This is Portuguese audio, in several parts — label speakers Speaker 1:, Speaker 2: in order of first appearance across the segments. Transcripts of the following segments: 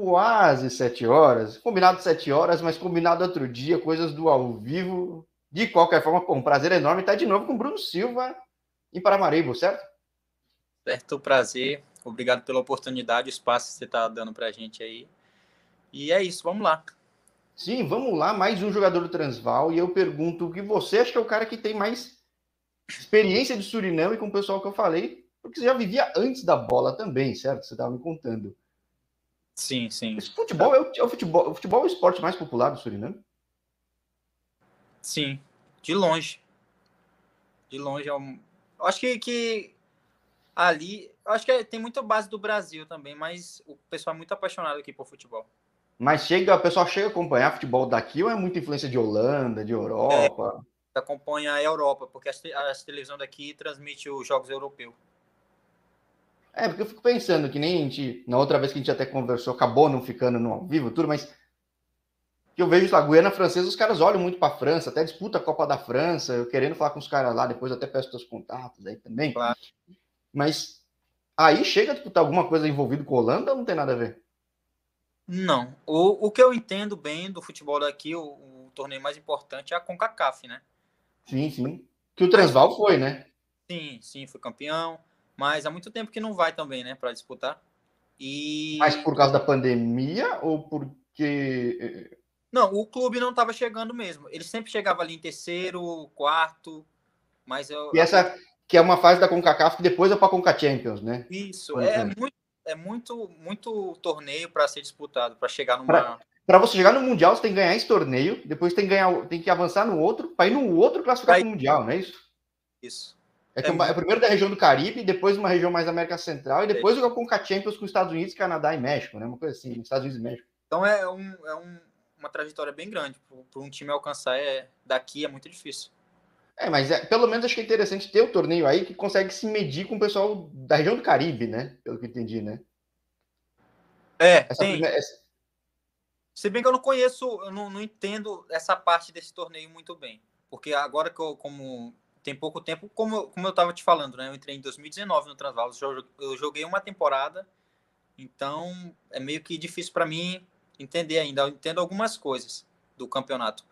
Speaker 1: quase sete horas. Combinado sete horas, mas combinado outro dia, coisas do ao vivo. De qualquer forma, um prazer enorme estar de novo com o Bruno Silva em Paramaribo, certo?
Speaker 2: Certo, prazer. Obrigado pela oportunidade, o espaço que você está dando para a gente aí. E é isso, vamos lá.
Speaker 1: Sim, vamos lá, mais um jogador do Transval. E eu pergunto o que você acha que é o cara que tem mais experiência de Suriname com o pessoal que eu falei, porque você já vivia antes da bola também, certo? Você estava me contando.
Speaker 2: Sim, sim.
Speaker 1: Esse futebol é o, é o futebol, o futebol é o esporte mais popular do Suriname?
Speaker 2: Sim, de longe. De longe é um... Acho que, que ali, acho que tem muita base do Brasil também, mas o pessoal é muito apaixonado aqui por futebol.
Speaker 1: Mas chega, o pessoal chega a acompanhar futebol daqui ou é muita influência de Holanda, de Europa?
Speaker 2: É, acompanha a Europa, porque a, a televisão daqui transmite os jogos europeus.
Speaker 1: É, porque eu fico pensando que nem a gente, na outra vez que a gente até conversou, acabou não ficando no ao vivo, tudo, mas que eu vejo a Guiana Francesa, os caras olham muito para a França, até disputa a Copa da França, eu querendo falar com os caras lá, depois até peço teus contatos aí também. Claro. Mas aí chega a disputar alguma coisa envolvida com a Holanda ou não tem nada a ver?
Speaker 2: Não. O, o que eu entendo bem do futebol daqui, o, o torneio mais importante é a CONCACAF, né?
Speaker 1: Sim, sim. Que o Transval foi, né?
Speaker 2: Sim, sim, foi campeão mas há muito tempo que não vai também, né, para disputar. E
Speaker 1: mas por causa da pandemia ou porque
Speaker 2: eh, não, o clube não estava chegando mesmo. Ele sempre chegava ali em terceiro, quarto, mas eu
Speaker 1: E essa que é uma fase da CONCACAF que depois é para a CONCA Champions, né?
Speaker 2: Isso, é, é muito é muito muito torneio para ser disputado, para chegar numa
Speaker 1: para você chegar no mundial, você tem que ganhar esse torneio, depois tem que ganhar, tem que avançar no outro, para ir no outro classificar para o mundial, não é isso?
Speaker 2: Isso.
Speaker 1: É, que é, é primeiro da região do Caribe, depois uma região mais da América Central, e depois o Conca Champions com Estados Unidos, Canadá e México, né? Uma coisa assim, Estados Unidos e México.
Speaker 2: Então é, um, é um, uma trajetória bem grande. Para um time alcançar é, daqui é muito difícil.
Speaker 1: É, mas é, pelo menos acho que é interessante ter o torneio aí que consegue se medir com o pessoal da região do Caribe, né? Pelo que entendi, né?
Speaker 2: É, essa tem. Primeira, essa... Se bem que eu não conheço, eu não, não entendo essa parte desse torneio muito bem. Porque agora que eu, como tem pouco tempo, como, como eu estava te falando, né? Eu entrei em 2019 no Transvaal, eu joguei uma temporada, então é meio que difícil para mim entender ainda. Eu entendo algumas coisas do campeonato.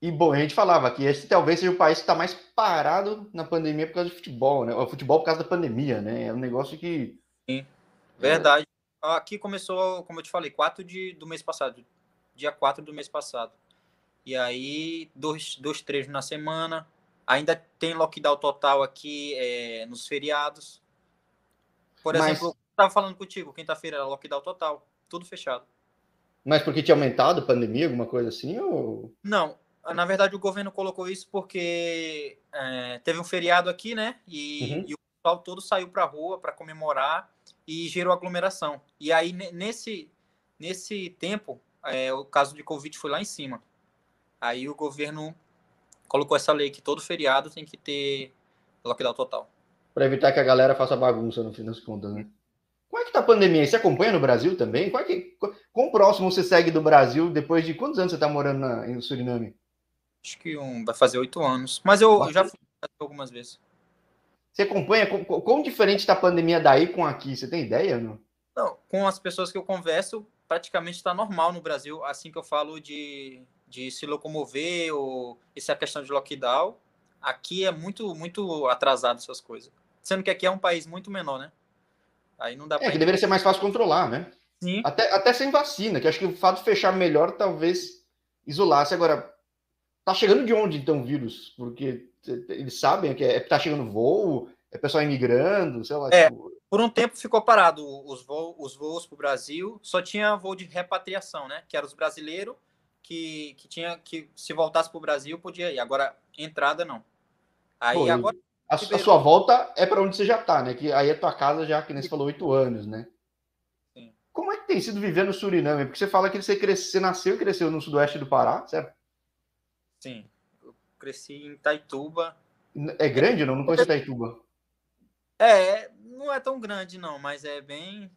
Speaker 1: E bom, a gente falava que esse talvez seja o país que está mais parado na pandemia por causa do futebol, né? O futebol por causa da pandemia, né? É um negócio que.
Speaker 2: Sim, verdade. Aqui começou, como eu te falei, 4 de, do mês passado, dia 4 do mês passado. E aí, dois, dois treinos na semana, Ainda tem lockdown total aqui é, nos feriados. Por Mas... exemplo, eu estava falando contigo, quinta-feira era lockdown total, tudo fechado.
Speaker 1: Mas porque tinha aumentado a pandemia, alguma coisa assim? Ou...
Speaker 2: Não, na verdade o governo colocou isso porque é, teve um feriado aqui, né? E, uhum. e o pessoal todo saiu para a rua para comemorar e gerou aglomeração. E aí, nesse, nesse tempo, é, o caso de Covid foi lá em cima. Aí o governo colocou essa lei que todo feriado tem que ter lockdown total.
Speaker 1: Para evitar que a galera faça bagunça no fim das contas, né? Como é que tá a pandemia? Você acompanha no Brasil também? Qual é que, quão próximo você segue do Brasil depois de quantos anos você está morando na, no Suriname?
Speaker 2: Acho que um, vai fazer oito anos. Mas eu, já fui algumas vezes.
Speaker 1: Você acompanha? Quão diferente está a pandemia daí com aqui? Você tem ideia? Não?
Speaker 2: não, com as pessoas que eu converso, praticamente está normal no Brasil. Assim que eu falo de de se locomover ou essa questão de lockdown, aqui é muito muito atrasado essas coisas. Sendo que aqui é um país muito menor, né?
Speaker 1: Aí não dá É, que deveria ser mais fácil controlar, né? Sim. Até, até sem vacina, que acho que o fato de fechar melhor talvez isolasse. Agora, tá chegando de onde então o vírus? Porque eles sabem que é, tá chegando voo, é pessoal imigrando, sei lá.
Speaker 2: É, tipo... por um tempo ficou parado os, voos, os voos para o Brasil, só tinha voo de repatriação, né? Que eram os brasileiros que, que tinha que se voltasse para o Brasil podia ir. Agora entrada não.
Speaker 1: Aí Pô, agora a, a, sua volta é para onde você já está, né? Que aí é tua casa já que nem você falou oito anos, né? Sim. Como é que tem sido viver no Suriname? Porque você fala que você, cresce, você nasceu e cresceu no sudoeste do Pará, certo?
Speaker 2: Sim, eu cresci em Taituba.
Speaker 1: É grande não? Não conheço Taituba.
Speaker 2: É, não é tão grande não, mas é bem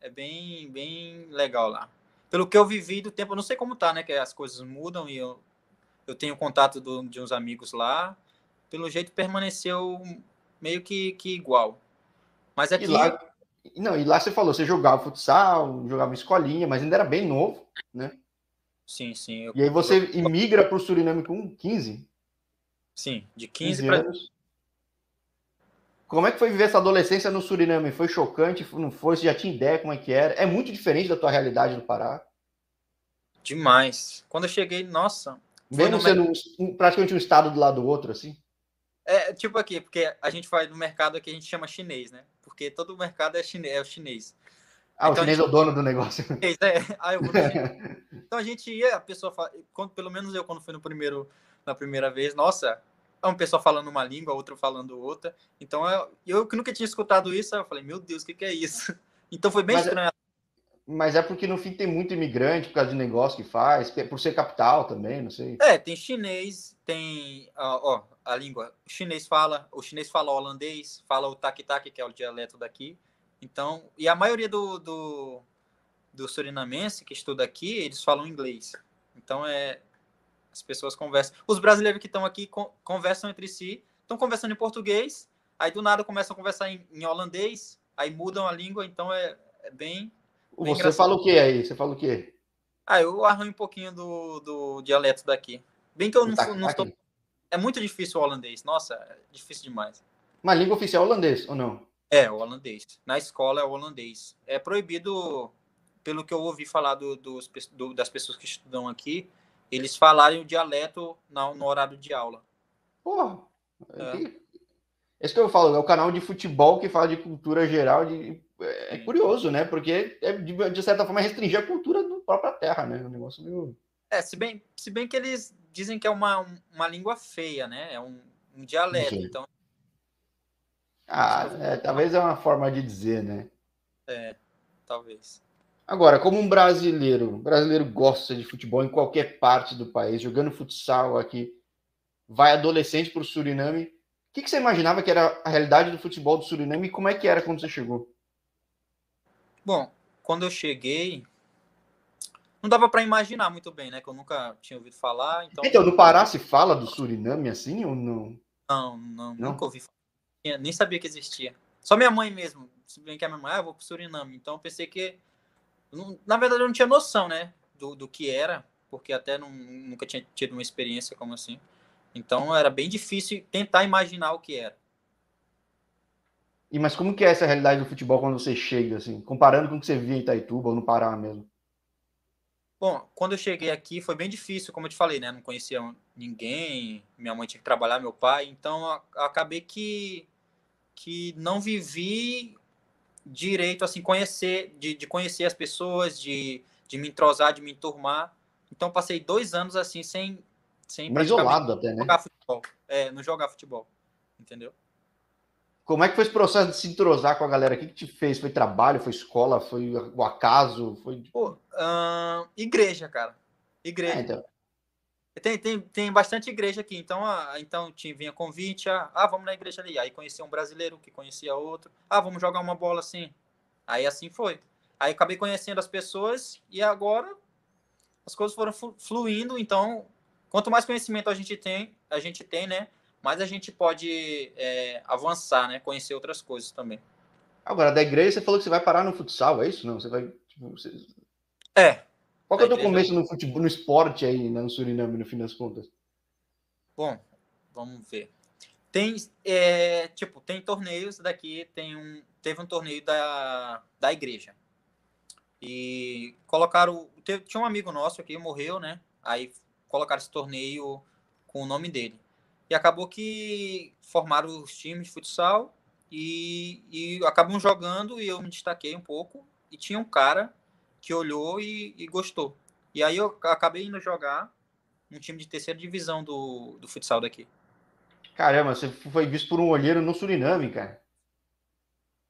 Speaker 2: é bem bem legal lá pelo que eu vivi do tempo, eu não sei como tá, né? Que as coisas mudam e eu, eu tenho contato do, de uns amigos lá. Pelo jeito permaneceu meio que, que igual. Mas aqui.
Speaker 1: E lá, Não, e lá você falou, você jogava futsal, jogava escolinha, mas ainda era bem novo, né?
Speaker 2: Sim, sim. Eu...
Speaker 1: E aí você imigra para o Suriname com 15?
Speaker 2: Sim, de 15, 15 para.
Speaker 1: Como é que foi viver essa adolescência no Suriname? Foi chocante? Não foi? Você já tinha ideia como é que era? É muito diferente da tua realidade no Pará?
Speaker 2: Demais. Quando eu cheguei, nossa.
Speaker 1: Mesmo sendo um, praticamente um estado do lado do outro, assim?
Speaker 2: É, tipo aqui, porque a gente faz no mercado aqui, a gente chama chinês, né? Porque todo o mercado é, chinês, é o chinês.
Speaker 1: Ah, então, o chinês gente... é o dono do negócio.
Speaker 2: É, ah, eu vou então a gente ia, a pessoa, fala, quando, pelo menos eu, quando fui no primeiro, na primeira vez, nossa, é uma pessoa falando uma língua, outra falando outra. Então eu, eu que nunca tinha escutado isso, eu falei, meu Deus, o que, que é isso? Então foi bem
Speaker 1: mas
Speaker 2: é estranho. É,
Speaker 1: mas é porque no fim tem muito imigrante por causa de negócio que faz, por ser capital também, não sei.
Speaker 2: É, tem chinês, tem ó, ó a língua. O chinês fala, o chinês fala holandês, fala o tak-tak, que é o dialeto daqui. Então, e a maioria do, do, do surinamense que estuda aqui, eles falam inglês. Então é as pessoas conversam. Os brasileiros que estão aqui conversam entre si, estão conversando em português, aí do nada começam a conversar em, em holandês, aí mudam a língua, então é, é bem,
Speaker 1: bem. Você engraçado. fala o que aí? Você fala o quê?
Speaker 2: Ah, eu arranho um pouquinho do, do dialeto daqui. Bem que eu não, tá, não estou. É muito difícil o holandês. Nossa, é difícil demais.
Speaker 1: Mas língua oficial é holandês, ou não?
Speaker 2: É, o holandês. Na escola é o holandês. É proibido, pelo que eu ouvi falar do, dos, do, das pessoas que estudam aqui, eles falarem o dialeto no, no horário de aula.
Speaker 1: Porra! É. Esse que eu falo, é o canal de futebol que fala de cultura geral. De, é, é curioso, né? Porque é, de, de, certa forma restringir a cultura da própria terra, né? Um negócio meio.
Speaker 2: É, se bem, se bem que eles dizem que é uma, uma língua feia, né? É um, um dialeto. Sim. Então.
Speaker 1: Ah, é, talvez é uma forma de dizer, né?
Speaker 2: É, talvez.
Speaker 1: Agora, como um brasileiro, o brasileiro gosta de futebol em qualquer parte do país, jogando futsal aqui, vai adolescente para o Suriname. O que, que, você imaginava que era a realidade do futebol do Suriname e como é que era quando você chegou?
Speaker 2: Bom, quando eu cheguei, não dava para imaginar muito bem, né? Que eu nunca tinha ouvido falar. Então,
Speaker 1: então no Pará se fala do Suriname assim ou não?
Speaker 2: Não, não, não? nunca ouvi falar. Nem sabia que existia. Só minha mãe mesmo. Se bem que a minha mãe, ah, eu vou pro Suriname. Então eu pensei que na verdade, eu não tinha noção, né? Do, do que era, porque até não, nunca tinha tido uma experiência como assim. Então era bem difícil tentar imaginar o que era.
Speaker 1: E mas como que é essa realidade do futebol quando você chega, assim, comparando com o que você via em Itaituba ou no Pará mesmo?
Speaker 2: Bom, quando eu cheguei aqui foi bem difícil, como eu te falei, né? Não conhecia ninguém, minha mãe tinha que trabalhar, meu pai, então acabei que que não vivi direito, assim, conhecer, de, de conhecer as pessoas, de, de me entrosar, de me enturmar. Então, passei dois anos, assim, sem... sem
Speaker 1: isolado até, né?
Speaker 2: Jogar futebol. É, não jogar futebol, entendeu?
Speaker 1: Como é que foi esse processo de se entrosar com a galera? O que, que te fez? Foi trabalho, foi escola, foi o acaso? Foi...
Speaker 2: Pô, uh, igreja, cara. Igreja. É, então. Tem, tem, tem bastante igreja aqui, então, ah, então tinha, vinha convite, ah, ah, vamos na igreja ali. Aí conhecia um brasileiro que conhecia outro, ah, vamos jogar uma bola assim. Aí assim foi. Aí acabei conhecendo as pessoas e agora as coisas foram fluindo, então quanto mais conhecimento a gente tem, a gente tem, né, mais a gente pode é, avançar, né, conhecer outras coisas também.
Speaker 1: Agora, da igreja você falou que você vai parar no futsal, é isso? Não, você vai... Tipo, você...
Speaker 2: É,
Speaker 1: qual que é o teu começo no futebol, no esporte aí, né, no Suriname, no fim das contas?
Speaker 2: Bom, vamos ver. Tem, é, tipo, tem torneios daqui, tem um, teve um torneio da, da igreja. E colocaram, teve, tinha um amigo nosso aqui, morreu, né? Aí colocaram esse torneio com o nome dele. E acabou que formaram os times de futsal e, e acabam jogando e eu me destaquei um pouco. E tinha um cara que olhou e, e, gostou. E aí eu acabei indo jogar um time de terceira divisão do, do futsal daqui.
Speaker 1: Caramba, você foi visto por um olheiro no Suriname, cara.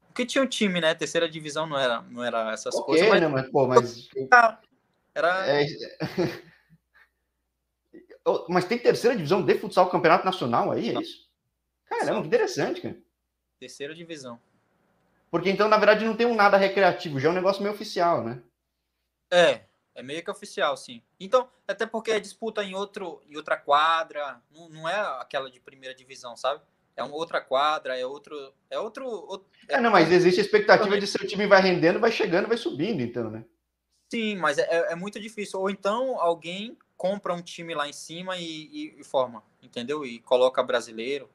Speaker 2: Porque tinha um time, né? Terceira divisão não era, não era essas okay, coisas. Mas,
Speaker 1: né, mas, pô, mas...
Speaker 2: Era... É...
Speaker 1: mas tem terceira divisão de futsal campeonato nacional aí, é isso? Caramba, que interessante, cara.
Speaker 2: Terceira divisão.
Speaker 1: Porque então, na verdade, não tem um nada recreativo, já é um negócio meio oficial, né?
Speaker 2: É, é meio que oficial, sim. Então, até porque é disputa em, outro, em outra quadra, não, não é aquela de primeira divisão, sabe? é uma outra quadra, é outro. É outro. outro
Speaker 1: é, é, não, mas existe a expectativa de seu time vai rendendo, vai chegando, vai subindo, então, né?
Speaker 2: Sim, mas é, é, é muito difícil. Ou então alguém compra um time lá em cima e, e, e forma, entendeu? E coloca brasileiro.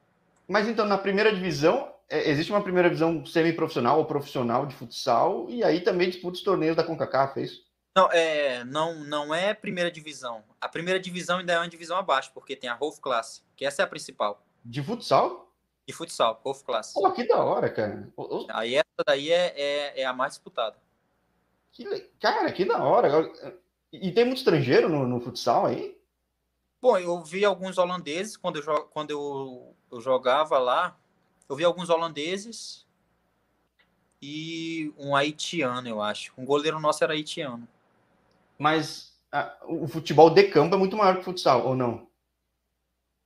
Speaker 1: Mas então, na primeira divisão, é, existe uma primeira divisão semi-profissional ou profissional de futsal, e aí também disputa os torneios da CONCACAF, é isso?
Speaker 2: Não, é, não, não é primeira divisão. A primeira divisão ainda é uma divisão abaixo, porque tem a Rolf Class, que essa é a principal.
Speaker 1: De futsal?
Speaker 2: De futsal, Rolf Class.
Speaker 1: Pô, que da hora, cara.
Speaker 2: Aí essa daí é, é, é a mais disputada.
Speaker 1: Que, cara, que da hora. E tem muito estrangeiro no, no futsal aí?
Speaker 2: Bom, eu vi alguns holandeses quando eu, quando eu, eu jogava lá. Eu vi alguns holandeses e um haitiano, eu acho. Um goleiro nosso era haitiano.
Speaker 1: Mas a, o futebol de campo é muito maior que o futsal, ou não?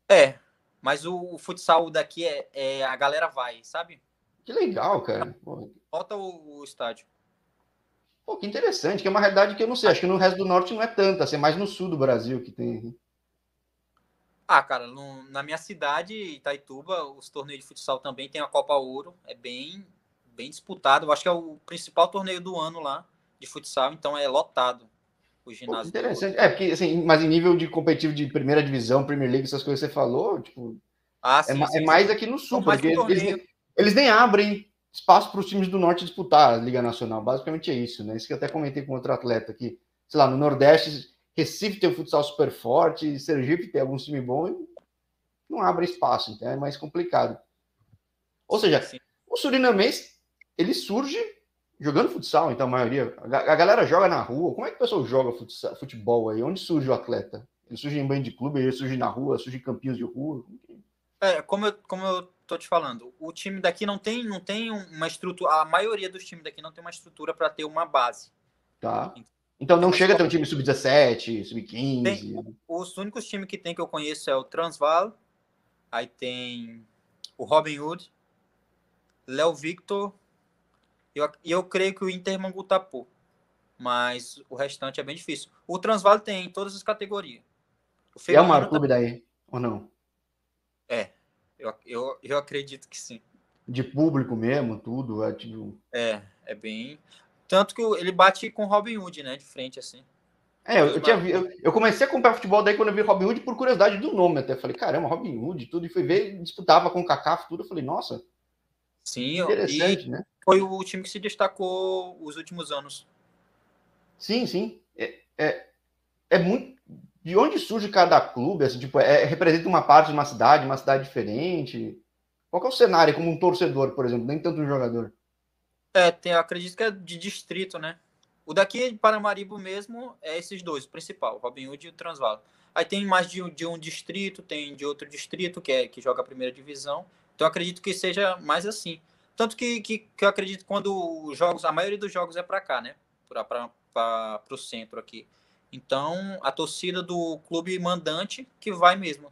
Speaker 2: É, mas o, o futsal daqui é, é, a galera vai, sabe?
Speaker 1: Que legal, cara.
Speaker 2: Falta o, o, estádio.
Speaker 1: Pô, que interessante, que é uma realidade que eu não sei. Acho que no resto do norte não é tanta, assim, é mais no sul do Brasil que tem.
Speaker 2: Ah, cara, no, na minha cidade, Itaituba, os torneios de futsal também tem a Copa Ouro. É bem, bem disputado. Eu acho que é o principal torneio do ano lá de futsal, então é lotado
Speaker 1: o ginásio. Pô, interessante. É, porque, assim, mas em nível de competitivo de primeira divisão, Premier League, essas coisas que você falou, tipo. Ah, sim, é, sim, é mais aqui no sul, porque eles, eles, nem abrem espaço para os times do norte disputar a Liga Nacional. Basicamente é isso, né? Isso que eu até comentei com outro atleta aqui. Sei lá, no Nordeste, Recife tem um futsal super forte, Sergipe tem alguns times bons, não abre espaço, então é mais complicado. Ou seja, sim. o surinamês, ele surge jogando futsal, então a maioria. A galera joga na rua. Como é que o pessoal joga futsal, futebol aí? Onde surge o atleta? Ele surge em banho de clube, ele surge na rua, surge em campinhos de rua?
Speaker 2: É, como eu, como eu tô te falando, o time daqui não tem, não tem uma estrutura. A maioria dos times daqui não tem uma estrutura para ter uma base.
Speaker 1: Tá. Então não chega a ter um time sub-17, sub-15.
Speaker 2: Os únicos times que tem que eu conheço é o Transvaal, aí tem o Robin Hood, Léo Victor e eu, eu creio que o Inter Mangutapô. Mas o restante é bem difícil. O Transvalo tem em todas as categorias.
Speaker 1: O é o maior clube daí, ou não?
Speaker 2: É, eu, eu, eu acredito que sim.
Speaker 1: De público mesmo, tudo, é tipo...
Speaker 2: É, é bem... Tanto que ele bate com o Robin Hood, né, de frente, assim.
Speaker 1: É, eu, eu, tinha, eu, eu, comecei a comprar futebol daí quando eu vi Robin Hood por curiosidade do nome até. Falei, caramba, Robin Hood, tudo. E fui ver, disputava com o Cacaf, tudo. Eu falei, nossa,
Speaker 2: Sim, interessante, né? Foi o time que se destacou os últimos anos.
Speaker 1: Sim, sim. É, é, é muito. De onde surge cada clube? Assim, tipo, é, representa uma parte de uma cidade, uma cidade diferente? Qual é o cenário como um torcedor, por exemplo, nem tanto um jogador?
Speaker 2: É, tem, acredito que é de distrito, né? O daqui de Paramaribo mesmo é esses dois, o principal, Robin Hood e o Transvaal. Aí tem mais de, de um distrito, tem de outro distrito que é que joga a primeira divisão. Então eu acredito que seja mais assim. Tanto que, que, que eu acredito quando os jogos, a maioria dos jogos é para cá, né? Para o centro aqui. Então, a torcida do clube mandante que vai mesmo.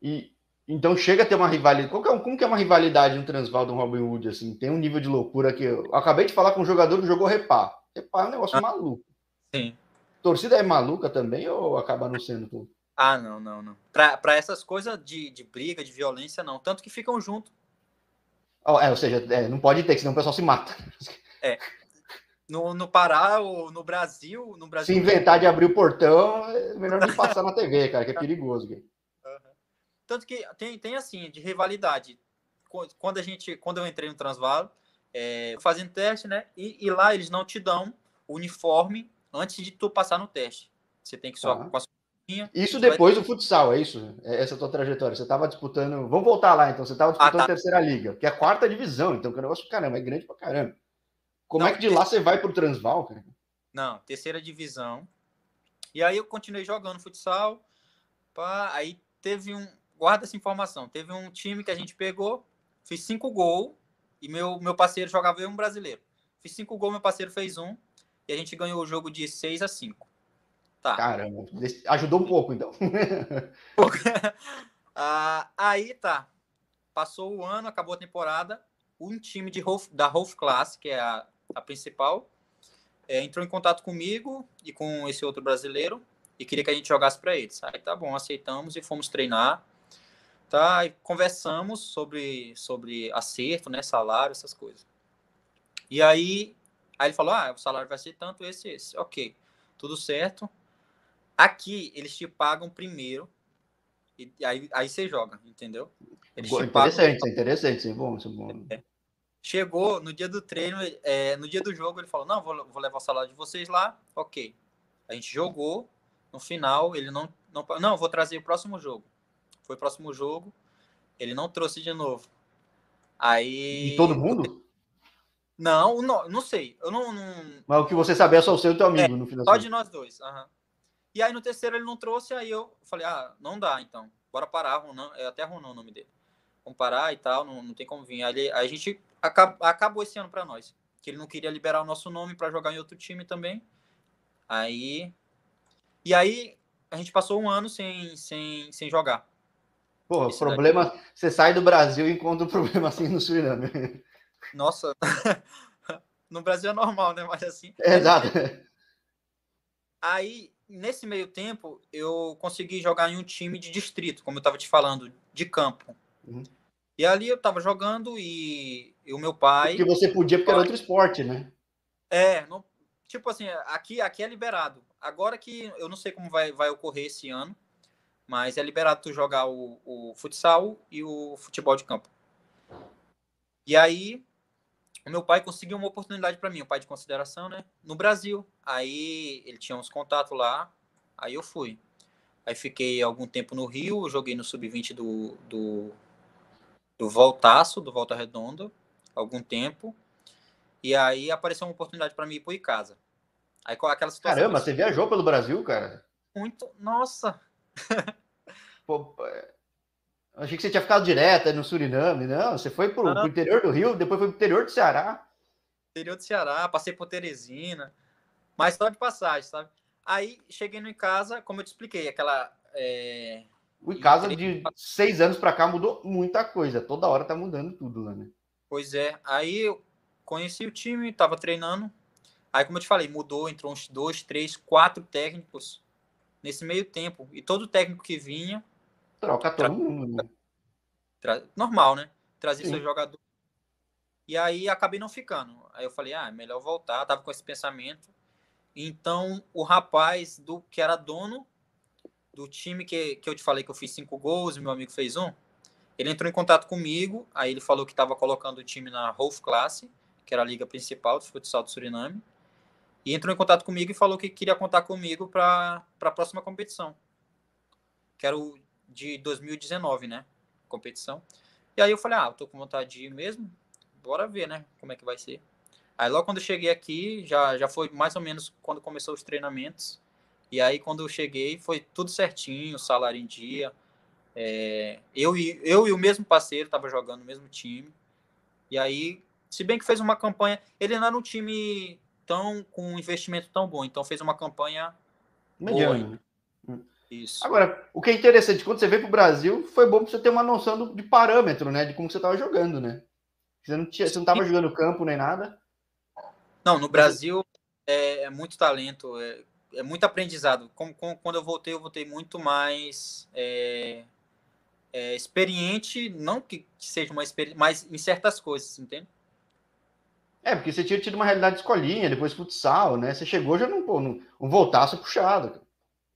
Speaker 1: E então chega a ter uma rivalidade. Como que é, como que é uma rivalidade no Transval do Robin Hood? Assim, tem um nível de loucura que eu, acabei de falar com um jogador que jogou repá. Repá é um negócio ah, maluco.
Speaker 2: Sim.
Speaker 1: torcida é maluca também ou acaba não sendo tudo?
Speaker 2: Ah, não, não, não. Para essas coisas de, de briga, de violência, não. Tanto que ficam juntos.
Speaker 1: Oh, é, ou seja, é, não pode ter, senão o pessoal se mata.
Speaker 2: É. No, no Pará ou no Brasil, no Brasil.
Speaker 1: Se inventar de abrir o portão, é melhor não passar na TV, cara, que é perigoso. Uhum.
Speaker 2: Tanto que tem, tem assim, de rivalidade. Quando a gente, quando eu entrei no Transvalo, é, fazendo teste, né? E, e, lá eles não te dão uniforme antes de tu passar no teste. Você tem que só ah. com a
Speaker 1: isso depois do futsal, é isso? É essa tua trajetória. Você estava disputando. Vamos voltar lá, então. Você estava disputando ah, tá. a terceira liga, que é a quarta divisão, então que é um negócio, caramba, é grande pra caramba. Como Não, é que de lá você vai pro Transval, cara?
Speaker 2: Não, terceira divisão. E aí eu continuei jogando futsal. Pá, aí teve um. Guarda essa informação. Teve um time que a gente pegou, fiz cinco gols, e meu, meu parceiro jogava eu um brasileiro. Fiz cinco gols, meu parceiro fez um, e a gente ganhou o jogo de 6 a 5.
Speaker 1: Tá. Caramba, ajudou um pouco, então.
Speaker 2: ah, aí tá. Passou o ano, acabou a temporada. Um time de Rolf, da Rolf Class, que é a, a principal, é, entrou em contato comigo e com esse outro brasileiro e queria que a gente jogasse para eles. Aí tá bom, aceitamos e fomos treinar. tá? E conversamos sobre, sobre acerto, né? Salário, essas coisas. E aí, aí ele falou: ah, o salário vai ser tanto, esse, esse. Ok, tudo certo. Aqui, eles te pagam primeiro. E aí, aí você joga, entendeu?
Speaker 1: Eles interessante, pagam... interessante, isso é bom, isso é bom. É.
Speaker 2: Chegou no dia do treino, é, no dia do jogo, ele falou: Não, vou, vou levar o salário de vocês lá. Ok. A gente jogou. No final, ele não. Não, não vou trazer o próximo jogo. Foi o próximo jogo. Ele não trouxe de novo. Aí.
Speaker 1: E todo mundo?
Speaker 2: Não, não, não sei. Eu não, não...
Speaker 1: Mas o que você sabia é só o seu e teu amigo,
Speaker 2: é,
Speaker 1: no final.
Speaker 2: Só de nós dois. Uhum. E aí no terceiro ele não trouxe, aí eu falei, ah, não dá então. Bora parar, Ronan. É até Ronan o nome dele. Vamos parar e tal, não, não tem como vir. Aí, aí a gente acabou esse ano para nós. Que ele não queria liberar o nosso nome para jogar em outro time também. Aí. E aí a gente passou um ano sem, sem, sem jogar.
Speaker 1: Pô, problema. Daqui. Você sai do Brasil e encontra um problema assim no Suriname.
Speaker 2: Nossa. no Brasil é normal, né? Mas assim.
Speaker 1: É, exato.
Speaker 2: Aí, nesse meio tempo, eu consegui jogar em um time de distrito, como eu estava te falando, de campo. Uhum. E ali eu estava jogando e, e, o meu pai.
Speaker 1: Porque você podia, porque era outro esporte, né?
Speaker 2: É, não, tipo assim, aqui, aqui é liberado. Agora que eu não sei como vai, vai ocorrer esse ano, mas é liberado tu jogar o, o futsal e o futebol de campo. E aí, o meu pai conseguiu uma oportunidade para mim, o pai de consideração, né? No Brasil. Aí ele tinha uns contatos lá, aí eu fui. Aí fiquei algum tempo no Rio, joguei no sub-20 do, do do Voltaço, do Volta Redonda, algum tempo. E aí apareceu uma oportunidade para mim ir para Icasa. Aí com aquela situação.
Speaker 1: Caramba, você viajou pelo Brasil, cara?
Speaker 2: Muito. Nossa!
Speaker 1: Pô, achei que você tinha ficado direto no Suriname. Não, você foi para o interior do Rio, depois foi para o interior do Ceará.
Speaker 2: Interior do Ceará, passei por Teresina. Mas só de passagem, sabe? Aí cheguei no casa, como eu te expliquei, aquela. É,
Speaker 1: o Icasa de seis anos para cá mudou muita coisa. Toda hora tá mudando tudo lá, né?
Speaker 2: Pois é. Aí eu conheci o time, tava treinando. Aí, como eu te falei, mudou, entrou uns dois, três, quatro técnicos nesse meio tempo. E todo técnico que vinha.
Speaker 1: Troca todo mundo.
Speaker 2: Tra... Normal, né? Trazia Sim. seu jogador. E aí acabei não ficando. Aí eu falei, ah, é melhor voltar. Tava com esse pensamento. Então, o rapaz do que era dono do time que, que eu te falei que eu fiz cinco gols e meu amigo fez um, ele entrou em contato comigo, aí ele falou que estava colocando o time na Rolf Classe, que era a liga principal do futsal do Suriname, e entrou em contato comigo e falou que queria contar comigo para a próxima competição, que era o de 2019, né? Competição. E aí eu falei, ah, eu tô com vontade de ir mesmo, bora ver, né? Como é que vai ser. Aí logo quando eu cheguei aqui, já, já foi mais ou menos quando começou os treinamentos. E aí, quando eu cheguei, foi tudo certinho, salário em dia. É, eu, e, eu e o mesmo parceiro estava jogando no mesmo time. E aí, se bem que fez uma campanha, ele não era um time tão com um investimento tão bom, então fez uma campanha
Speaker 1: mediana. Hum. Isso. Agora, o que é interessante, quando você veio para o Brasil, foi bom para você ter uma noção do, de parâmetro, né? De como você estava jogando, né? Você não tinha, você não estava jogando campo nem nada.
Speaker 2: Não, no Brasil é, é muito talento. É, é muito aprendizado. Como, como, quando eu voltei, eu voltei muito mais é, é, experiente, não que, seja uma experiência, mas em certas coisas, entende?
Speaker 1: É, porque você tinha tido uma realidade de escolinha, depois futsal, né? Você chegou já num um voltaço puxado.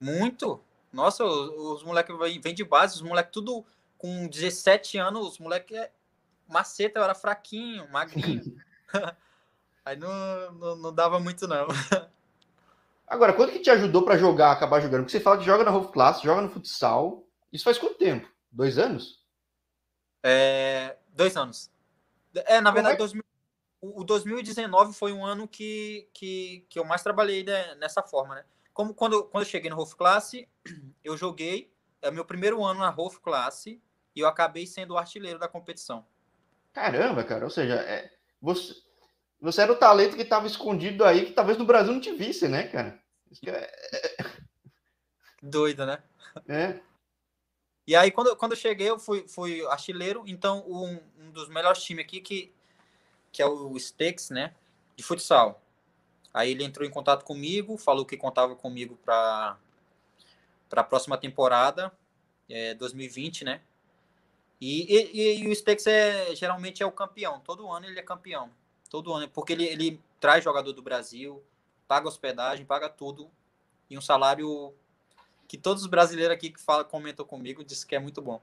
Speaker 2: Muito. Nossa, os, os moleques vêm de base, os moleques tudo com 17 anos, os moleques é maceta, eu era fraquinho, magrinho. Aí não, não, não dava muito, não.
Speaker 1: Agora, quanto que te ajudou para jogar, acabar jogando? Porque você fala que joga na Roof Class, joga no futsal. Isso faz quanto tempo? Dois anos?
Speaker 2: É, dois anos. É, na verdade, é? 2000, o 2019 foi um ano que, que, que eu mais trabalhei né, nessa forma, né? Como quando, quando eu cheguei no Roof Class, eu joguei, é meu primeiro ano na Roof Class, e eu acabei sendo o artilheiro da competição.
Speaker 1: Caramba, cara, ou seja, é, você, você era o talento que estava escondido aí, que talvez no Brasil não te visse, né, cara? É...
Speaker 2: Doido, né?
Speaker 1: É.
Speaker 2: E aí, quando, quando eu cheguei, eu fui, fui artilheiro. Então, um, um dos melhores times aqui, que, que é o Steaks, né? De futsal. Aí ele entrou em contato comigo, falou que contava comigo para a próxima temporada, é, 2020, né? E, e, e, o Stex é, geralmente é o campeão. Todo ano ele é campeão. Todo ano. Porque ele, ele traz jogador do Brasil, paga hospedagem, paga tudo. E um salário que todos os brasileiros aqui que falam, comentam comigo dizem que é muito bom.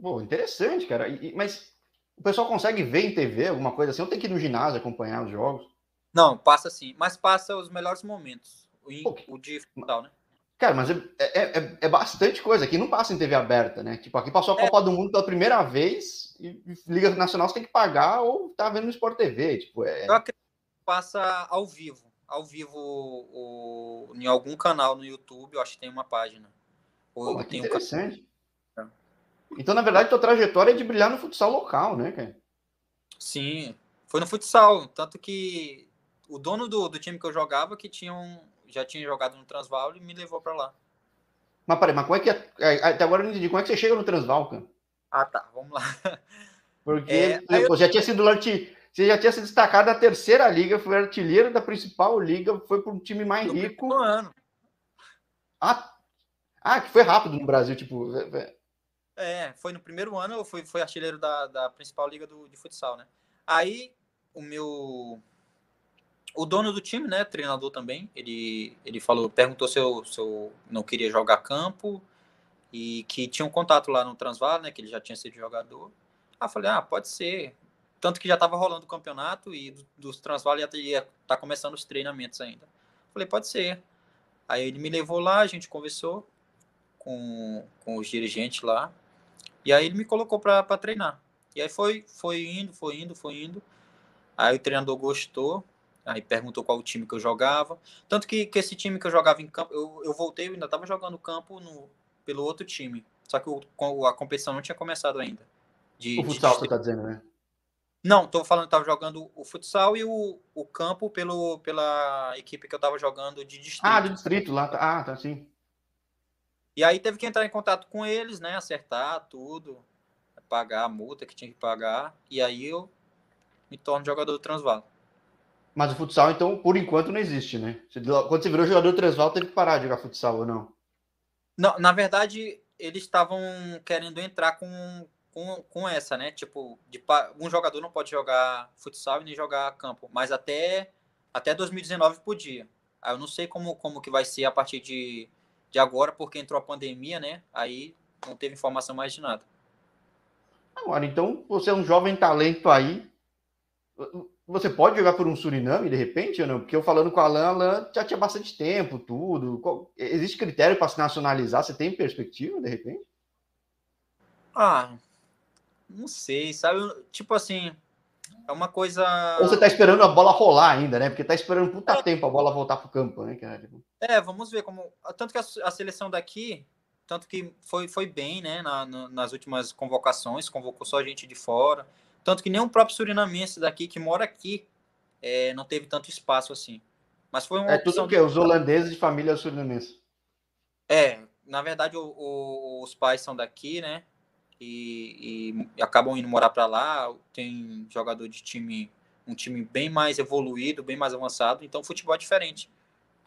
Speaker 1: Pô, interessante, cara. E, mas o pessoal consegue ver em TV alguma coisa assim? Ou tem que ir no ginásio acompanhar os jogos?
Speaker 2: Não, passa sim. Mas passa os melhores momentos. O, o de futsal, né?
Speaker 1: Cara, mas é, é, é, é, bastante coisa. Aqui não passa em TV aberta, né? Tipo, aqui passou a Copa é. do Mundo pela primeira vez e Liga Nacional você tem que pagar ou tá vendo no Sport TV. Tipo, é...
Speaker 2: Eu acredito que passa ao vivo. Ao vivo o, em algum canal no YouTube, eu acho que tem uma página.
Speaker 1: Pô, tem interessante. Um... Então, na verdade, tua trajetória é de brilhar no futsal local, né, cara?
Speaker 2: Sim, foi no futsal. Tanto que o dono do, do time que eu jogava, que tinha um, já tinha jogado no Transval e me levou para lá.
Speaker 1: Mas peraí, mas como é que é, é, até agora eu não entendi, como é que você chega no Transval, cara?
Speaker 2: Ah, tá, vamos lá.
Speaker 1: Porque é, você eu... já tinha sido você já tinha se destacado da terceira liga, foi artilheiro da principal liga, foi para um time mais no rico. ano. Ah, ah, que foi rápido no Brasil, tipo.
Speaker 2: É, foi no primeiro ano, eu fui, foi artilheiro da, da principal liga do, de futsal, né? Aí o meu o dono do time, né, treinador também, ele, ele falou, perguntou se eu, se eu não queria jogar campo e que tinha um contato lá no Transvaal, né, que ele já tinha sido jogador. Ah, falei, ah, pode ser. Tanto que já estava rolando o campeonato e dos do Transvaal ia tá começando os treinamentos ainda. Falei, pode ser. Aí ele me levou lá, a gente conversou com, com os dirigentes lá. E aí ele me colocou para treinar. E aí foi, foi indo, foi indo, foi indo. Aí o treinador gostou, Aí perguntou qual o time que eu jogava. Tanto que, que esse time que eu jogava em campo, eu, eu voltei, eu ainda estava jogando campo no, pelo outro time. Só que o, a competição não tinha começado ainda.
Speaker 1: De, o futsal, de... você tá dizendo, né?
Speaker 2: Não, tô falando que tava jogando o futsal e o, o campo pelo, pela equipe que eu tava jogando de distrito.
Speaker 1: Ah, de distrito lá. Tá. Ah, tá sim.
Speaker 2: E aí teve que entrar em contato com eles, né? Acertar tudo, pagar a multa que tinha que pagar. E aí eu me torno jogador do Transvaal.
Speaker 1: Mas o futsal, então, por enquanto, não existe, né? Quando você virou jogador Transval, teve que parar de jogar futsal ou não?
Speaker 2: Não, na verdade, eles estavam querendo entrar com, com, com essa, né? Tipo, de, um jogador não pode jogar futsal e nem jogar campo, mas até, até 2019 podia. Aí eu não sei como, como que vai ser a partir de, de agora, porque entrou a pandemia, né? Aí não teve informação mais de nada.
Speaker 1: Agora, então, você é um jovem talento aí você pode jogar por um Suriname de repente ou não? Porque eu falando com o Alan, Alan já tinha bastante tempo, tudo. Qual, existe critério para se nacionalizar? Você tem perspectiva de repente?
Speaker 2: Ah, não sei, sabe? Tipo assim, é uma coisa.
Speaker 1: Ou você tá esperando a bola rolar ainda, né? Porque tá esperando puta é. tempo a bola voltar pro campo, né?
Speaker 2: Tipo é, vamos ver como. Tanto que a, a seleção daqui, tanto que foi, foi bem, né? Na, na, nas últimas convocações, convocou só gente de fora. Tanto que nem o próprio surinamense daqui, que mora aqui, é, não teve tanto espaço assim. Mas foi uma
Speaker 1: É tudo o quê? Os holandeses de família surinamense.
Speaker 2: É, na verdade, o, o, os pais são daqui, né? E, e acabam indo morar para lá. Tem jogador de time, um time bem mais evoluído, bem mais avançado. Então, o futebol é diferente.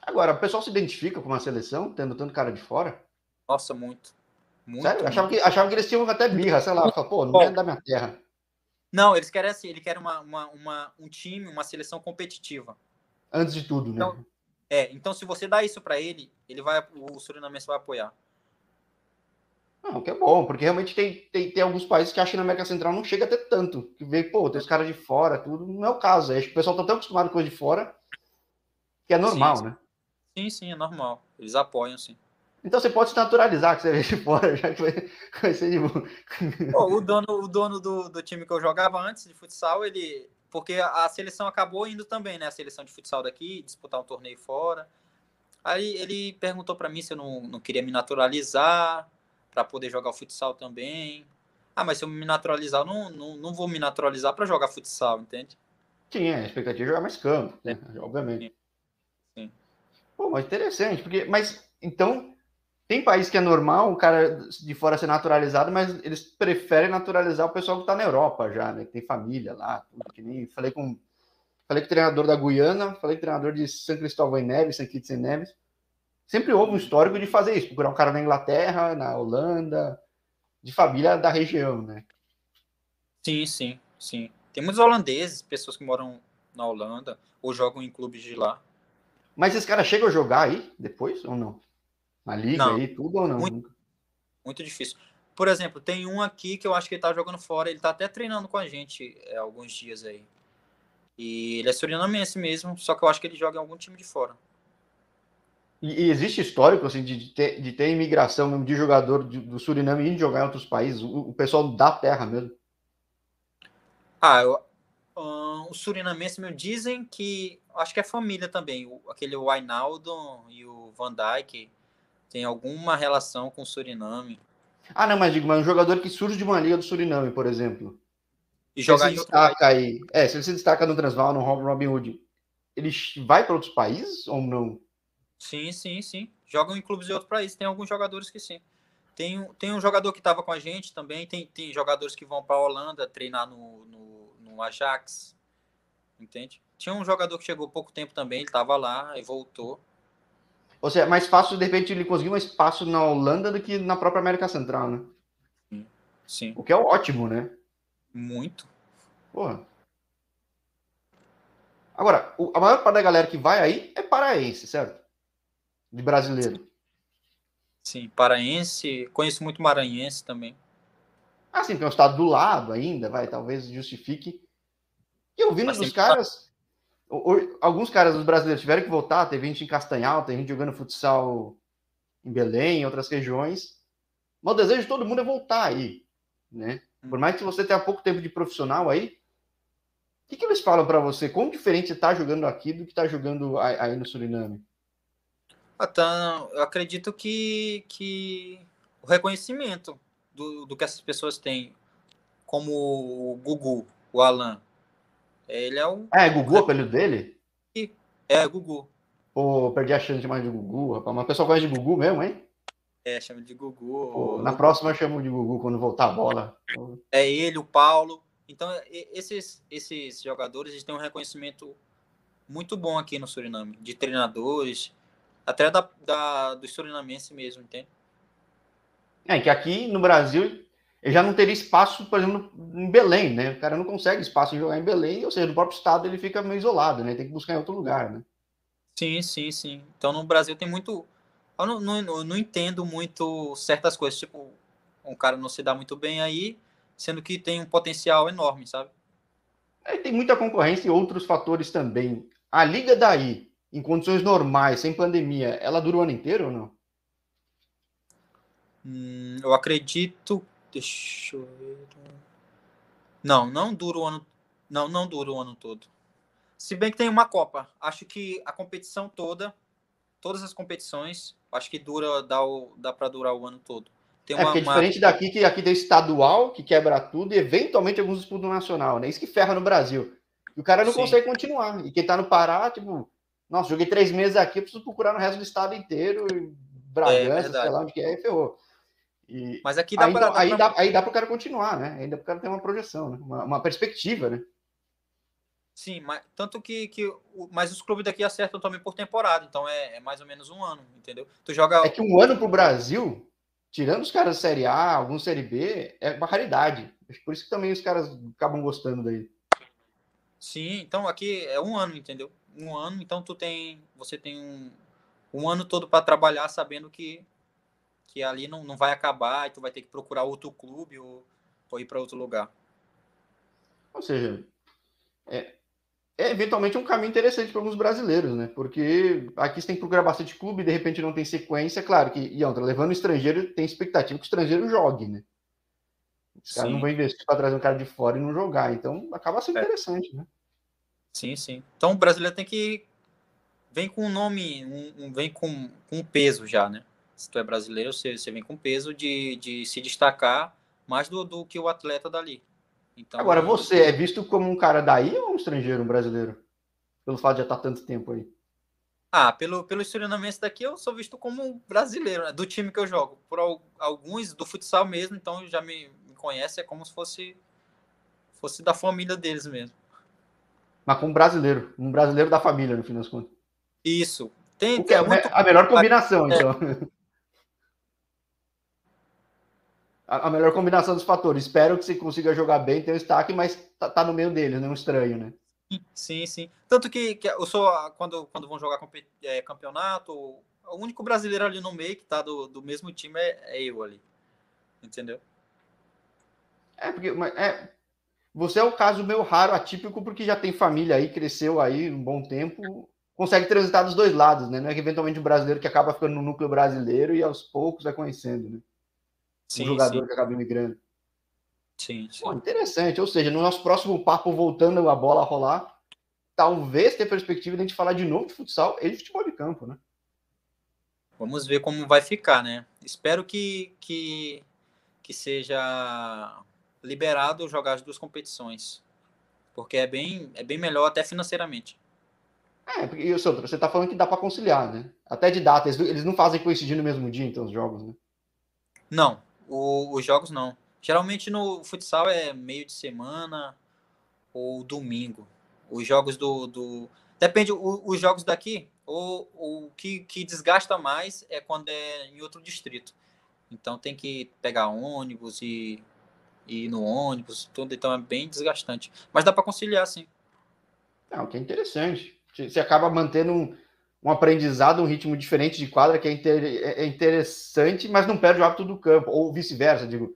Speaker 1: Agora, o pessoal se identifica com uma seleção, tendo tanto cara de fora?
Speaker 2: Nossa, muito. muito
Speaker 1: Sério? Achava que, achava que eles tinham até birra, sei lá. Pô, não é da minha terra.
Speaker 2: Não, eles querem assim, ele quer uma, uma, uma, um time, uma seleção competitiva.
Speaker 1: Antes de tudo, né?
Speaker 2: Então, é, então se você dá isso para ele, ele vai, o Surinamense vai apoiar.
Speaker 1: Não, que é bom, porque realmente tem, tem, tem alguns países que acham que na América Central não chega a ter tanto. Que vê, pô, tem os caras de fora, tudo. Não é o caso. Acho que o pessoal tá tão acostumado com coisa de fora que é normal,
Speaker 2: sim,
Speaker 1: né?
Speaker 2: Sim, sim, é normal. Eles apoiam, sim.
Speaker 1: Então você pode se naturalizar que você veio de fora, já que vai, vai ser de
Speaker 2: o dono, o dono do, do time que eu jogava antes de futsal, ele. Porque a seleção acabou indo também, né? A seleção de futsal daqui, disputar um torneio fora. Aí ele perguntou para mim se eu não, não queria me naturalizar para poder jogar o futsal também. Ah, mas se eu me naturalizar, eu não, não, não vou me naturalizar para jogar futsal, entende?
Speaker 1: Sim, é, a expectativa é jogar mais campo, né? obviamente. Sim. Pô, mas interessante, porque. Mas então tem país que é normal o cara de fora ser naturalizado, mas eles preferem naturalizar o pessoal que está na Europa já, né? Que tem família lá, tudo que nem. Falei com, falei com o treinador da Guiana, falei com o treinador de São Cristóvão e Neves, São Kitts e Neves. Sempre houve um histórico de fazer isso, procurar um cara na Inglaterra, na Holanda, de família da região, né?
Speaker 2: Sim, sim, sim. Tem muitos holandeses, pessoas que moram na Holanda ou jogam em clubes de lá.
Speaker 1: Mas esses caras chegam a jogar aí depois ou não? Na liga não. aí, tudo ou não?
Speaker 2: Muito, muito, difícil. Por exemplo, tem um aqui que eu acho que ele tá jogando fora, ele tá até treinando com a gente é, alguns dias aí. E ele é surinamense mesmo, só que eu acho que ele joga em algum time de fora.
Speaker 1: E, e existe histórico assim, de, de, ter, de ter imigração mesmo de jogador de, do Suriname indo jogar em outros países? O, o pessoal da terra mesmo?
Speaker 2: Ah, eu, uh, o surinamense mesmo dizem que. Acho que é família também. O, aquele Wainaldo e o Van Dyke tem alguma relação com o Suriname.
Speaker 1: Ah, não, mas digo, mas um jogador que surge de uma liga do Suriname, por exemplo.
Speaker 2: E jogar
Speaker 1: se destaca aí. É, se ele se destaca no Transvaal, no Robin Hood, ele vai para outros países ou não?
Speaker 2: Sim, sim, sim. Jogam em clubes de outros países. Tem alguns jogadores que sim. Tem, tem um jogador que estava com a gente também. Tem, tem jogadores que vão para a Holanda treinar no, no, no, Ajax. Entende? Tinha um jogador que chegou pouco tempo também. Ele estava lá e voltou.
Speaker 1: Ou seja, é mais fácil, de repente, ele conseguir um espaço na Holanda do que na própria América Central, né?
Speaker 2: Sim. sim.
Speaker 1: O que é ótimo, né?
Speaker 2: Muito.
Speaker 1: Porra. Agora, a maior parte da galera que vai aí é paraense, certo? de brasileiro?
Speaker 2: Sim, paraense, conheço muito maranhense também.
Speaker 1: Ah, sim, porque é um estado do lado ainda, vai, talvez justifique. E ouvindo dos caras, alguns caras dos brasileiros tiveram que voltar, teve gente em Castanhal, tem gente jogando futsal em Belém, em outras regiões. Mas o desejo de todo mundo é voltar aí, né? Por mais que você tenha pouco tempo de profissional aí, o que, que eles falam para você? Quão diferente está jogando aqui do que está jogando aí no Suriname?
Speaker 2: Então, eu acredito que, que o reconhecimento do, do que essas pessoas têm, como o Gugu, o Alan, ele é.
Speaker 1: Ah, é Gugu o apelido dele?
Speaker 2: É, Gugu.
Speaker 1: Pô, perdi a chance de chamar de Gugu, rapaz. Mas o pessoal conhece de Gugu mesmo, hein?
Speaker 2: É, chama de Gugu.
Speaker 1: Pô, na próxima eu chamo de Gugu quando voltar a bola.
Speaker 2: É ele, o Paulo. Então, esses, esses jogadores eles têm um reconhecimento muito bom aqui no Suriname, de treinadores, até da, da, do surinamense mesmo, entende?
Speaker 1: É, que aqui no Brasil ele já não teria espaço, por exemplo, em Belém, né? O cara não consegue espaço em jogar em Belém, ou seja, no próprio estado ele fica meio isolado, né? Tem que buscar em outro lugar, né?
Speaker 2: Sim, sim, sim. Então no Brasil tem muito. Eu não, não, eu não entendo muito certas coisas, tipo, um cara não se dá muito bem aí, sendo que tem um potencial enorme, sabe?
Speaker 1: É, tem muita concorrência e outros fatores também. A liga daí, em condições normais, sem pandemia, ela dura o ano inteiro ou não?
Speaker 2: Hum, eu acredito. Deixa eu ver. Não, não dura o ano. Não, não dura o ano todo. Se bem que tem uma Copa. Acho que a competição toda, todas as competições, acho que dura, dá, dá para durar o ano todo.
Speaker 1: Tem é, uma, é, diferente uma... daqui, que aqui tem estadual, que quebra tudo, e eventualmente alguns disputam nacional, né? Isso que ferra no Brasil. E o cara não Sim. consegue continuar. E quem tá no Pará, tipo, nossa, joguei três meses aqui, preciso procurar no resto do estado inteiro, Bragança, é, sei lá onde que é, e ferrou. E
Speaker 2: Mas aqui dá
Speaker 1: aí,
Speaker 2: para.
Speaker 1: Aí, dá, aí dá para o cara continuar, né? Ainda para o cara ter uma projeção, né? uma, uma perspectiva, né?
Speaker 2: Sim, mas tanto que, que mas os clubes daqui acertam também por temporada, então é, é, mais ou menos um ano, entendeu? Tu joga
Speaker 1: É que um ano para o Brasil, tirando os caras da Série A, alguns Série B, é uma raridade. Por isso que também os caras acabam gostando daí.
Speaker 2: Sim, então aqui é um ano, entendeu? um ano, então tu tem, você tem um, um ano todo para trabalhar sabendo que, que ali não, não vai acabar e tu vai ter que procurar outro clube ou, ou ir para outro lugar.
Speaker 1: Ou seja, é, é eventualmente um caminho interessante para alguns brasileiros, né? Porque aqui você tem que procurar bastante clube, de repente não tem sequência, claro que, e outra, levando o estrangeiro, tem expectativa que o estrangeiro jogue, né? Os caras não vão investir para trazer um cara de fora e não jogar, então acaba sendo é. interessante, né?
Speaker 2: Sim, sim. Então o brasileiro tem que. Vem com um nome, um, um, vem com, com peso já, né? Se tu é brasileiro, você, você vem com peso de, de se destacar mais do, do que o atleta dali.
Speaker 1: Então, Agora, você é visto como um cara daí ou um estrangeiro, um brasileiro? Pelo fato de já estar tanto tempo aí.
Speaker 2: Ah, pelo, pelo historianamento daqui, eu sou visto como um brasileiro, né? do time que eu jogo. Por alguns do futsal mesmo, então já me, me conhece, é como se fosse, fosse da família deles mesmo
Speaker 1: mas com um brasileiro, um brasileiro da família, no fim das contas.
Speaker 2: Isso.
Speaker 1: Tem, é, muito... a melhor combinação, é. então. A, a, melhor combinação dos fatores. Espero que você consiga jogar bem, ter um destaque, mas tá, tá no meio dele, não é um estranho, né?
Speaker 2: Sim, sim. Tanto que, que eu sou, quando, quando vão jogar é, campeonato, o único brasileiro ali no meio que tá do, do mesmo time é, é eu ali. Entendeu?
Speaker 1: É, porque é, você é o caso meu raro, atípico, porque já tem família aí, cresceu aí um bom tempo, consegue transitar dos dois lados, né? Não é que eventualmente um brasileiro que acaba ficando no núcleo brasileiro e aos poucos vai conhecendo, né? Sim, um jogador sim. que acaba imigrando.
Speaker 2: Sim, sim.
Speaker 1: Interessante. Ou seja, no nosso próximo papo, voltando a bola a rolar, talvez tenha perspectiva de a gente falar de novo de futsal e de futebol de campo, né?
Speaker 2: Vamos ver como vai ficar, né? Espero que, que, que seja liberado jogar as duas competições. Porque é bem, é bem melhor até financeiramente.
Speaker 1: É, porque você está falando que dá para conciliar, né? Até de data, eles, eles não fazem coincidir no mesmo dia, então, os jogos, né?
Speaker 2: Não, o, os jogos não. Geralmente no futsal é meio de semana ou domingo. Os jogos do. do... Depende, o, os jogos daqui, o, o que, que desgasta mais é quando é em outro distrito. Então tem que pegar ônibus e, e ir no ônibus, tudo, então é bem desgastante. Mas dá para conciliar, sim.
Speaker 1: Não, que é interessante. Você acaba mantendo um, um aprendizado, um ritmo diferente de quadra que é, inter, é, é interessante, mas não perde o hábito do campo, ou vice-versa, digo.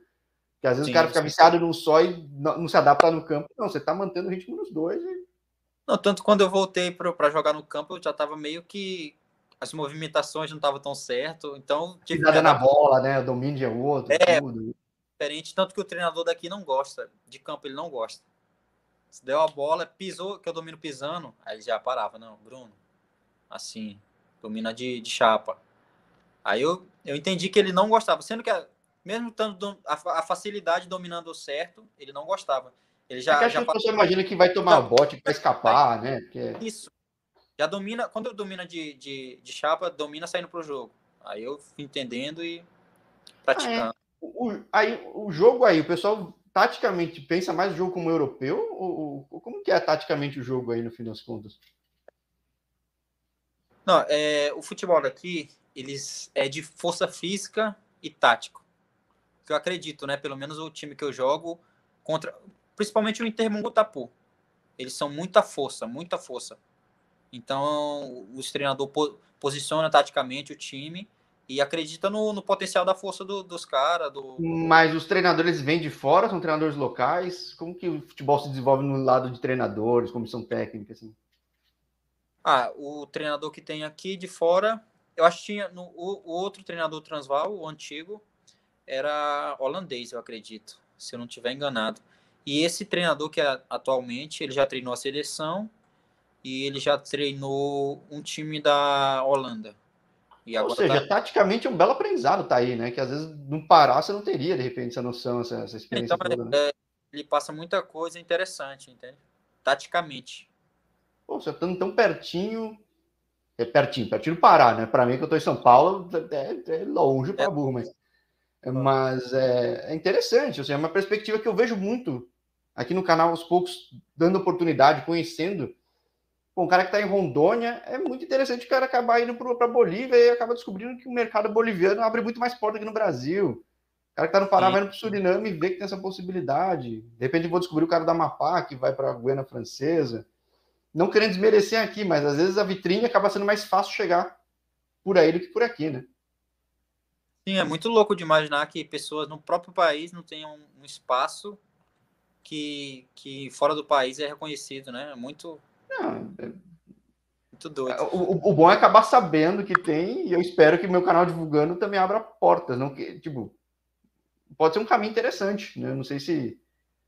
Speaker 1: Que às vezes sim, o cara fica sim. viciado num só e não, se adapta no campo. Não, você está mantendo o ritmo nos dois. E...
Speaker 2: Não, tanto quando eu voltei para jogar no campo, eu já estava meio que as movimentações não estavam tão certo, então
Speaker 1: tive que... na bola, né? O domínio é outro,
Speaker 2: é, tudo. diferente, tanto que o treinador daqui não gosta de campo, ele não gosta. Se deu a bola, pisou, que eu domino pisando, aí ele já parava, não, Bruno, assim, domina de, de chapa. Aí eu, eu entendi que ele não gostava, sendo que mesmo tendo a, a facilidade dominando certo, ele não gostava. Ele já,
Speaker 1: é que já imagina que vai tomar já, bote para escapar, né? Porque...
Speaker 2: Isso. Já domina, quando domina de, de, de chapa, domina saindo pro jogo. Aí eu fui entendendo e praticando. Ah, é.
Speaker 1: o, aí, o jogo aí, o pessoal taticamente pensa mais o jogo como europeu? Ou, ou, como que é taticamente o jogo aí, no fim das contas?
Speaker 2: Não, é, o futebol daqui, eles é de força física e tático. Que eu acredito, né? Pelo menos o time que eu jogo contra, principalmente o Inter Mungutapu. Eles são muita força, muita força. Então, o treinador po posiciona taticamente o time e acredita no, no potencial da força do, dos caras. Do...
Speaker 1: Mas os treinadores vêm de fora, são treinadores locais? Como que o futebol se desenvolve no lado de treinadores, comissão técnica, assim?
Speaker 2: Ah, o treinador que tem aqui de fora, eu acho que tinha no, o, o outro treinador Transval, o antigo, era holandês, eu acredito, se eu não estiver enganado. E esse treinador que é atualmente, ele já treinou a seleção e ele já treinou um time da Holanda.
Speaker 1: E Ou seja, tá... taticamente é um belo aprendizado tá aí, né? Que às vezes no Pará você não teria, de repente, essa noção, essa, essa experiência então, toda, né?
Speaker 2: é, Ele passa muita coisa interessante, entende? Taticamente.
Speaker 1: Pô, você tá tão pertinho. É pertinho, pertinho do Pará, né? Para mim, que eu tô em São Paulo, é, é longe para é. burro, mas, mas é, é interessante. Assim, é uma perspectiva que eu vejo muito aqui no canal aos poucos, dando oportunidade, conhecendo Bom, um cara que está em Rondônia, é muito interessante o cara acabar indo para Bolívia e acaba descobrindo que o mercado boliviano abre muito mais porta aqui no Brasil. O cara que está no Pará Sim. vai para o Suriname e vê que tem essa possibilidade. De repente vou descobrir o cara da Amapá, que vai para a Guiana Francesa. Não querendo desmerecer aqui, mas às vezes a vitrine acaba sendo mais fácil chegar por aí do que por aqui, né?
Speaker 2: Sim, é muito louco de imaginar que pessoas no próprio país não tenham um espaço que, que fora do país é reconhecido, né? É muito não, é... Muito doido.
Speaker 1: O, o, bom é acabar sabendo que tem, e eu espero que meu canal divulgando também abra portas. Não que, tipo, pode ser um caminho interessante, né? Não sei se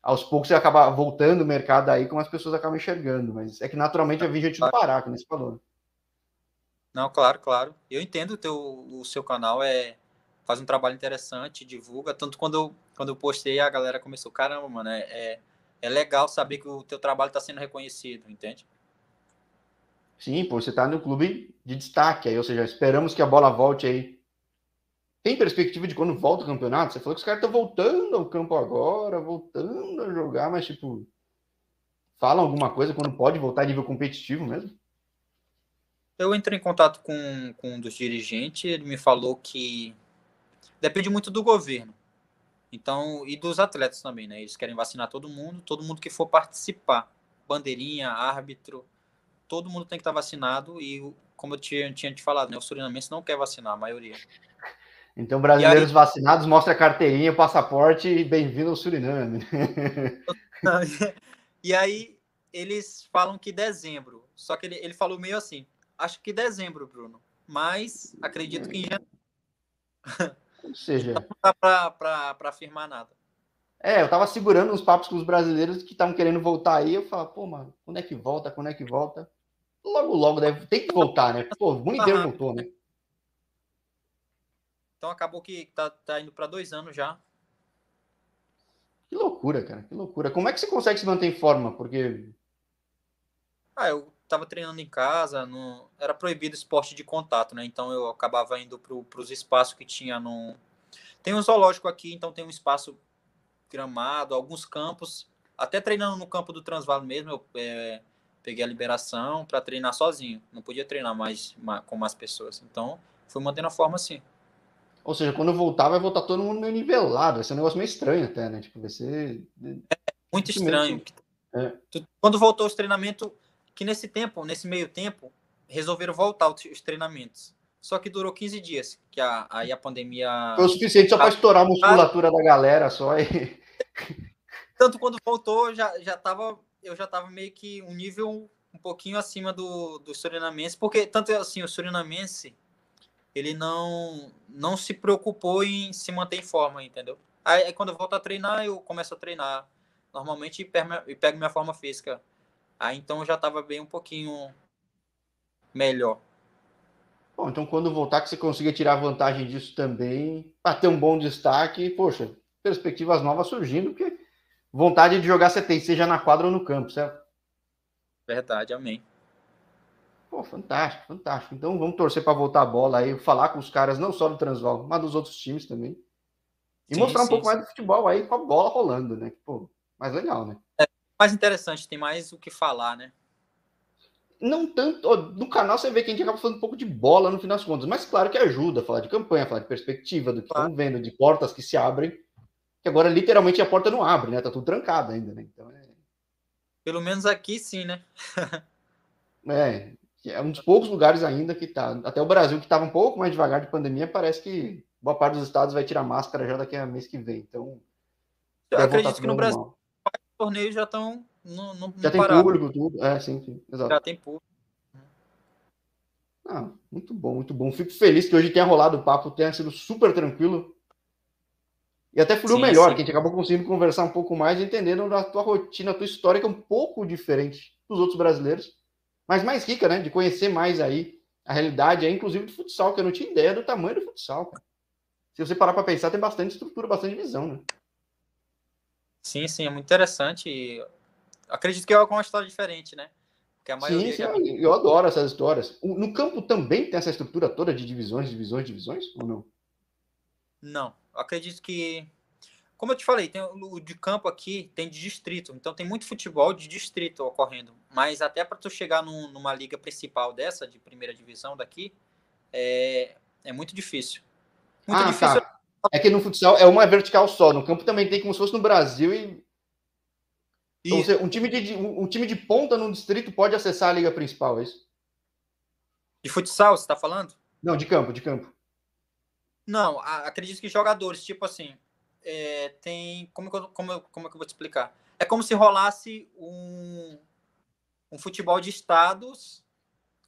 Speaker 1: aos poucos você acaba voltando o mercado aí como as pessoas acabam enxergando, mas é que naturalmente eu vi gente do Pará, que nesse falou.
Speaker 2: Não, claro, claro. Eu entendo o, teu, o seu canal é faz um trabalho interessante, divulga. Tanto quando eu, quando eu postei, a galera começou, caramba, mano, é, é, é legal saber que o teu trabalho está sendo reconhecido, entende?
Speaker 1: Sim, pô, você está no clube de destaque aí, ou seja, esperamos que a bola volte aí. Tem perspectiva de quando volta o campeonato? Você falou que os caras estão voltando ao campo agora, voltando a jogar, mas tipo, falam alguma coisa quando pode voltar a nível competitivo mesmo?
Speaker 2: Eu entrei em contato com, com um dos dirigentes, ele me falou que depende muito do governo. Então, e dos atletas também, né? Eles querem vacinar todo mundo, todo mundo que for participar. Bandeirinha, árbitro, todo mundo tem que estar vacinado e, como eu tinha, tinha te falado, né? O surinamense não quer vacinar, a maioria.
Speaker 1: Então, brasileiros aí... vacinados, mostra a carteirinha, o passaporte e bem-vindo ao Suriname.
Speaker 2: e aí, eles falam que dezembro. Só que ele, ele falou meio assim, acho que dezembro, Bruno. Mas acredito que em janeiro.
Speaker 1: Ou seja... Não
Speaker 2: dá para afirmar nada.
Speaker 1: É, eu tava segurando uns papos com os brasileiros que estavam querendo voltar aí. Eu falava, pô, mano, quando é que volta? Quando é que volta? Logo, logo, deve, tem que voltar, né? Pô, o mundo inteiro voltou, né?
Speaker 2: Então acabou que tá, tá indo para dois anos já.
Speaker 1: Que loucura, cara, que loucura. Como é que você consegue se manter em forma? Porque.
Speaker 2: Ah, eu tava treinando em casa, era proibido esporte de contato, né? Então eu acabava indo para os espaços que tinha no. Tem um zoológico aqui, então tem um espaço gramado, alguns campos. Até treinando no campo do Transvalo mesmo, eu é, peguei a liberação para treinar sozinho. Não podia treinar mais, mais com mais pessoas. Então, fui mantendo a forma assim.
Speaker 1: Ou seja, quando voltar, vai voltar todo mundo meio nivelado. Vai ser um negócio meio estranho até, né? Tipo, vai ser.
Speaker 2: É muito estranho. É. Quando voltou os treinamentos, que nesse tempo, nesse meio tempo, resolveram voltar os treinamentos. Só que durou 15 dias, que a, aí a pandemia.
Speaker 1: Foi o suficiente só para estourar a musculatura da galera só. E...
Speaker 2: Tanto quando voltou, já, já tava, eu já tava meio que um nível um pouquinho acima do, do surinamense, porque tanto assim, o surinamense ele não não se preocupou em se manter em forma, entendeu? Aí, quando eu volto a treinar, eu começo a treinar normalmente e pego, e pego minha forma física. Aí então eu já estava bem um pouquinho melhor.
Speaker 1: Bom, então quando voltar que você consiga tirar vantagem disso também, para ter um bom destaque, poxa, perspectivas novas surgindo, porque vontade de jogar você tem, seja na quadra ou no campo, certo?
Speaker 2: Verdade, amém.
Speaker 1: Pô, fantástico, fantástico. Então vamos torcer para voltar a bola aí, falar com os caras não só do Transval, mas dos outros times também. E sim, mostrar um sim, pouco sim. mais do futebol aí com a bola rolando, né? Pô, mais legal, né?
Speaker 2: É mais interessante, tem mais o que falar, né?
Speaker 1: Não tanto. Ó, no canal você vê que a gente acaba falando um pouco de bola no final das contas, mas claro que ajuda a falar de campanha, falar de perspectiva, do que claro. estão vendo, de portas que se abrem. Que agora literalmente a porta não abre, né? Tá tudo trancado ainda, né? Então é.
Speaker 2: Pelo menos aqui sim, né?
Speaker 1: é, é um dos poucos lugares ainda que tá. Até o Brasil, que estava um pouco mais devagar de pandemia, parece que boa parte dos estados vai tirar máscara já daqui a mês que vem. Então.
Speaker 2: Eu acredito que no Brasil os torneios já estão. No, no,
Speaker 1: já tem parado. público, tudo. É, sim, sim. Exato.
Speaker 2: Já tem público.
Speaker 1: Ah, muito bom, muito bom. Fico feliz que hoje tenha rolado o papo, tenha sido super tranquilo. E até fluiu melhor, sim. que a gente acabou conseguindo conversar um pouco mais, entendendo a tua rotina, a tua história, que é um pouco diferente dos outros brasileiros mas mais rica, né? De conhecer mais aí a realidade, é, inclusive do futsal, que eu não tinha ideia do tamanho do futsal, cara. Se você parar para pensar, tem bastante estrutura, bastante visão, né?
Speaker 2: Sim, sim, é muito interessante. acredito que é uma história diferente, né?
Speaker 1: Porque a maioria sim, sim, eu adoro essas histórias. No campo também tem essa estrutura toda de divisões, divisões, divisões, ou não?
Speaker 2: Não, acredito que como eu te falei, tem o de campo aqui, tem de distrito. Então tem muito futebol de distrito ocorrendo. Mas até para tu chegar num, numa liga principal dessa, de primeira divisão daqui, é, é muito difícil. Muito
Speaker 1: ah, difícil. Tá. É que no futsal é uma vertical só. No campo também tem como se fosse no Brasil e. Então, você, um, time de, um time de ponta no distrito pode acessar a liga principal, é isso?
Speaker 2: De futsal, você está falando?
Speaker 1: Não, de campo, de campo.
Speaker 2: Não, acredito que jogadores, tipo assim, é, tem. Como, como, como é que eu vou te explicar? É como se rolasse um, um futebol de estados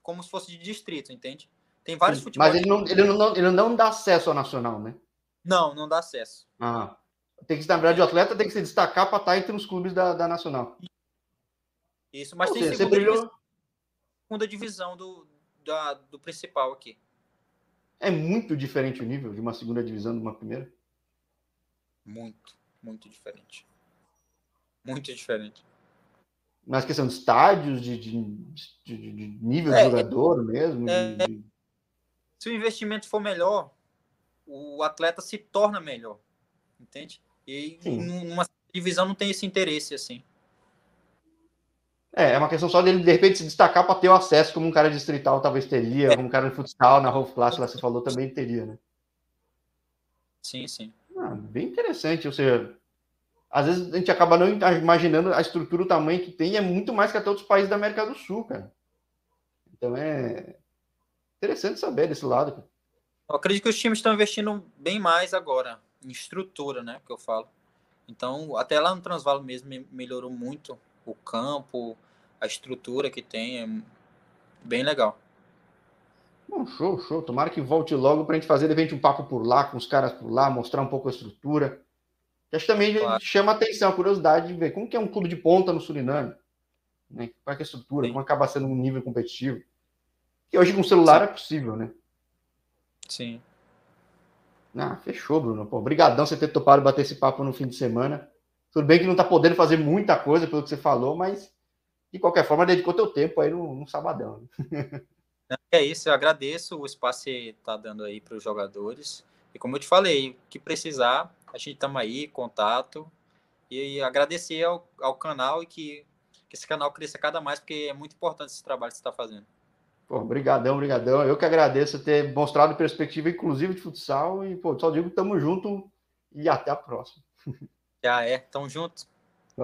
Speaker 2: como se fosse de distrito, entende? Tem vários
Speaker 1: futebols. Mas ele não, ele, não, ele não dá acesso ao nacional, né?
Speaker 2: Não, não dá acesso.
Speaker 1: Ah. Tem que, na verdade, o atleta tem que se destacar para estar entre os clubes da, da Nacional.
Speaker 2: Isso, mas Ou tem seja, segunda, divisão, segunda divisão do, da, do principal aqui.
Speaker 1: É muito diferente o nível de uma segunda divisão de uma primeira?
Speaker 2: Muito, muito diferente. Muito diferente.
Speaker 1: Mas questão de estádios, de, de, de, de nível é, de jogador mesmo? É.
Speaker 2: Se o investimento for melhor, o atleta se torna melhor. Entende? E Sim. numa divisão não tem esse interesse assim.
Speaker 1: É, é uma questão só dele, de repente, se destacar para ter o acesso, como um cara distrital talvez teria, é. como um cara de futsal, na Rolf Class, lá você falou, também teria, né?
Speaker 2: Sim, sim.
Speaker 1: Bem interessante. Ou seja, às vezes a gente acaba não imaginando a estrutura, o tamanho que tem, é muito mais que até outros países da América do Sul, cara. Então é interessante saber desse lado. Cara.
Speaker 2: Eu acredito que os times estão investindo bem mais agora em estrutura, né? Que eu falo. Então, até lá no Transvalo mesmo melhorou muito o campo, a estrutura que tem, é bem legal.
Speaker 1: Bom, show, show. Tomara que volte logo para a gente fazer de repente um papo por lá, com os caras por lá, mostrar um pouco a estrutura. Acho que também claro. chama atenção, a curiosidade de ver como que é um clube de ponta no Suriname. Né? Qual é, é a estrutura, Sim. como acaba sendo um nível competitivo. Que hoje com celular Sim. é possível, né?
Speaker 2: Sim.
Speaker 1: Ah, fechou, Bruno. Pô, obrigadão você ter topado bater esse papo no fim de semana. Tudo bem que não tá podendo fazer muita coisa pelo que você falou, mas de qualquer forma dedicou teu tempo aí no, no sabadão. Né?
Speaker 2: É isso, eu agradeço o espaço que está dando aí para os jogadores. E como eu te falei, que precisar, a gente estamos aí, contato. E agradecer ao, ao canal e que, que esse canal cresça cada mais, porque é muito importante esse trabalho que você está fazendo.
Speaker 1: Pô, brigadão, brigadão. Eu que agradeço ter mostrado perspectiva, inclusive de futsal. E, pô, só digo tamo junto e até a próxima.
Speaker 2: Já é, tamo junto.